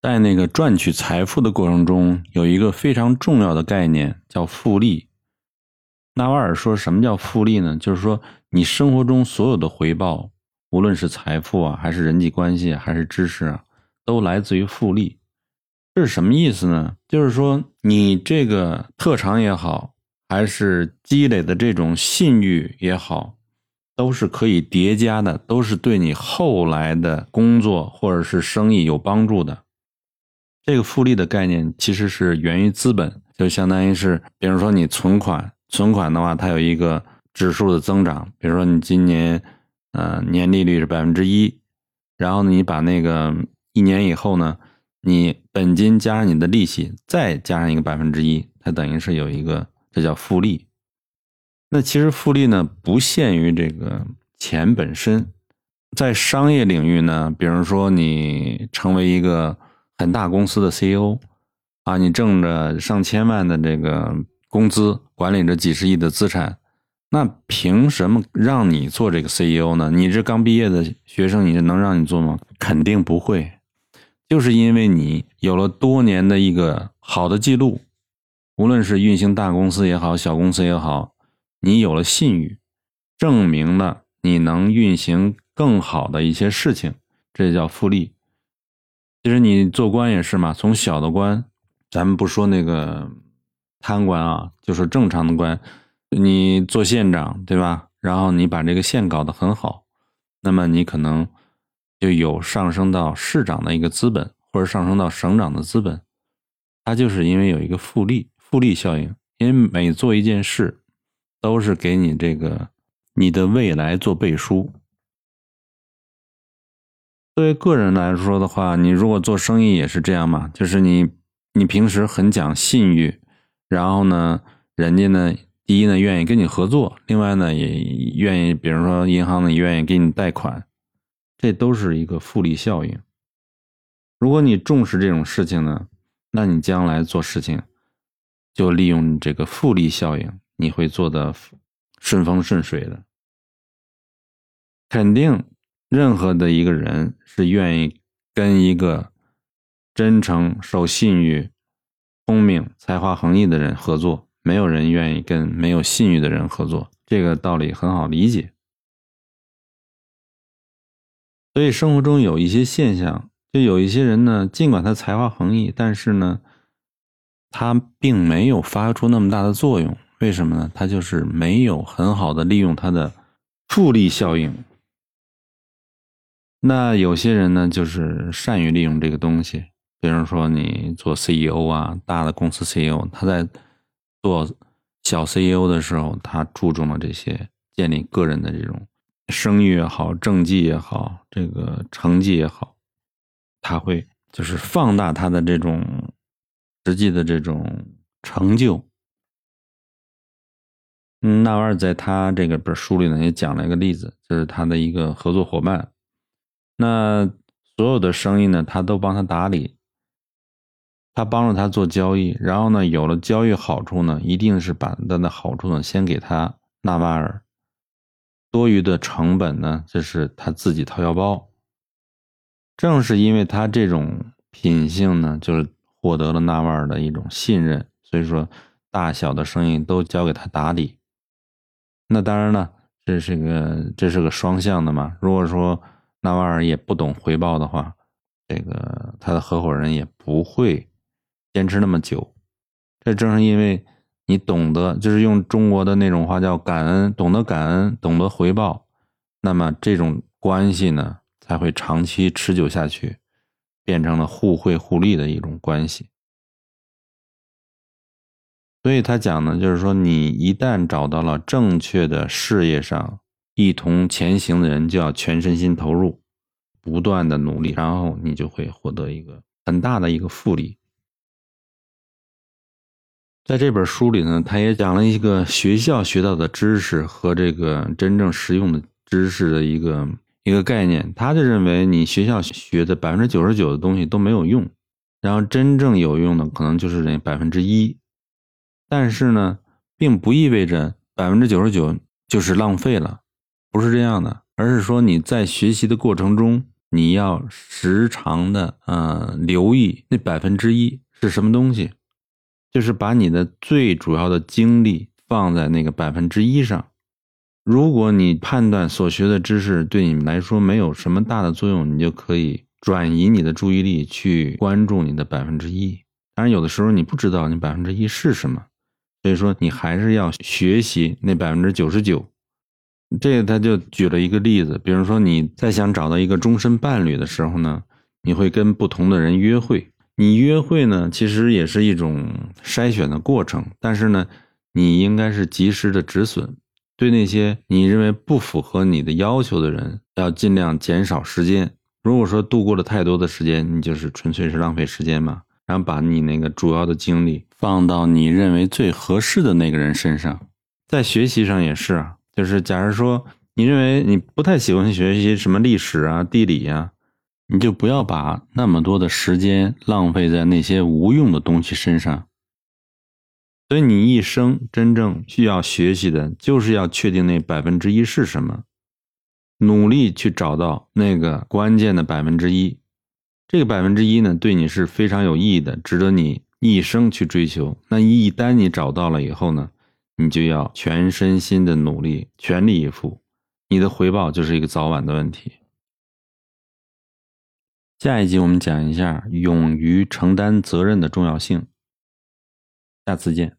在那个赚取财富的过程中，有一个非常重要的概念叫复利。纳瓦尔说什么叫复利呢？就是说你生活中所有的回报，无论是财富啊，还是人际关系，还是知识啊，都来自于复利。这是什么意思呢？就是说你这个特长也好，还是积累的这种信誉也好，都是可以叠加的，都是对你后来的工作或者是生意有帮助的。这个复利的概念其实是源于资本，就相当于是，比如说你存款，存款的话，它有一个指数的增长，比如说你今年，呃，年利率是百分之一，然后你把那个一年以后呢，你本金加上你的利息，再加上一个百分之一，它等于是有一个，这叫复利。那其实复利呢，不限于这个钱本身，在商业领域呢，比如说你成为一个。很大公司的 CEO，啊，你挣着上千万的这个工资，管理着几十亿的资产，那凭什么让你做这个 CEO 呢？你这刚毕业的学生，你这能让你做吗？肯定不会，就是因为你有了多年的一个好的记录，无论是运行大公司也好，小公司也好，你有了信誉，证明了你能运行更好的一些事情，这叫复利。其实你做官也是嘛，从小的官，咱们不说那个贪官啊，就是正常的官，你做县长对吧？然后你把这个县搞得很好，那么你可能就有上升到市长的一个资本，或者上升到省长的资本。它就是因为有一个复利，复利效应，因为每做一件事，都是给你这个你的未来做背书。作为个人来说的话，你如果做生意也是这样嘛，就是你你平时很讲信誉，然后呢，人家呢，第一呢愿意跟你合作，另外呢也愿意，比如说银行呢愿意给你贷款，这都是一个复利效应。如果你重视这种事情呢，那你将来做事情就利用这个复利效应，你会做的顺风顺水的，肯定。任何的一个人是愿意跟一个真诚、守信誉、聪明、才华横溢的人合作，没有人愿意跟没有信誉的人合作。这个道理很好理解。所以生活中有一些现象，就有一些人呢，尽管他才华横溢，但是呢，他并没有发出那么大的作用。为什么呢？他就是没有很好的利用他的复利效应。那有些人呢，就是善于利用这个东西，比如说你做 CEO 啊，大的公司 CEO，他在做小 CEO 的时候，他注重了这些建立个人的这种声誉也好、政绩也好、这个成绩也好，他会就是放大他的这种实际的这种成就。纳瓦尔在他这个本书里呢，也讲了一个例子，就是他的一个合作伙伴。那所有的生意呢，他都帮他打理，他帮助他做交易，然后呢，有了交易好处呢，一定是把他的好处呢先给他纳瓦尔，多余的成本呢，这是他自己掏腰包。正是因为他这种品性呢，就是获得了纳瓦尔的一种信任，所以说大小的生意都交给他打理。那当然了，这是个这是个双向的嘛，如果说。纳瓦尔也不懂回报的话，这个他的合伙人也不会坚持那么久。这正是因为你懂得，就是用中国的那种话叫感恩，懂得感恩，懂得回报，那么这种关系呢才会长期持久下去，变成了互惠互利的一种关系。所以他讲呢，就是说你一旦找到了正确的事业上。一同前行的人就要全身心投入，不断的努力，然后你就会获得一个很大的一个复利。在这本书里呢，他也讲了一个学校学到的知识和这个真正实用的知识的一个一个概念。他就认为，你学校学的百分之九十九的东西都没有用，然后真正有用的可能就是那百分之一。但是呢，并不意味着百分之九十九就是浪费了。不是这样的，而是说你在学习的过程中，你要时常的呃留意那百分之一是什么东西，就是把你的最主要的精力放在那个百分之一上。如果你判断所学的知识对你们来说没有什么大的作用，你就可以转移你的注意力去关注你的百分之一。当然，有的时候你不知道你百分之一是什么，所以说你还是要学习那百分之九十九。这他就举了一个例子，比如说你在想找到一个终身伴侣的时候呢，你会跟不同的人约会。你约会呢，其实也是一种筛选的过程，但是呢，你应该是及时的止损，对那些你认为不符合你的要求的人，要尽量减少时间。如果说度过了太多的时间，你就是纯粹是浪费时间嘛。然后把你那个主要的精力放到你认为最合适的那个人身上，在学习上也是啊。就是假如说你认为你不太喜欢学习什么历史啊、地理呀，你就不要把那么多的时间浪费在那些无用的东西身上。所以你一生真正需要学习的，就是要确定那百分之一是什么，努力去找到那个关键的百分之一。这个百分之一呢，对你是非常有意义的，值得你一生去追求。那一旦你找到了以后呢？你就要全身心的努力，全力以赴，你的回报就是一个早晚的问题。下一集我们讲一下勇于承担责任的重要性。下次见。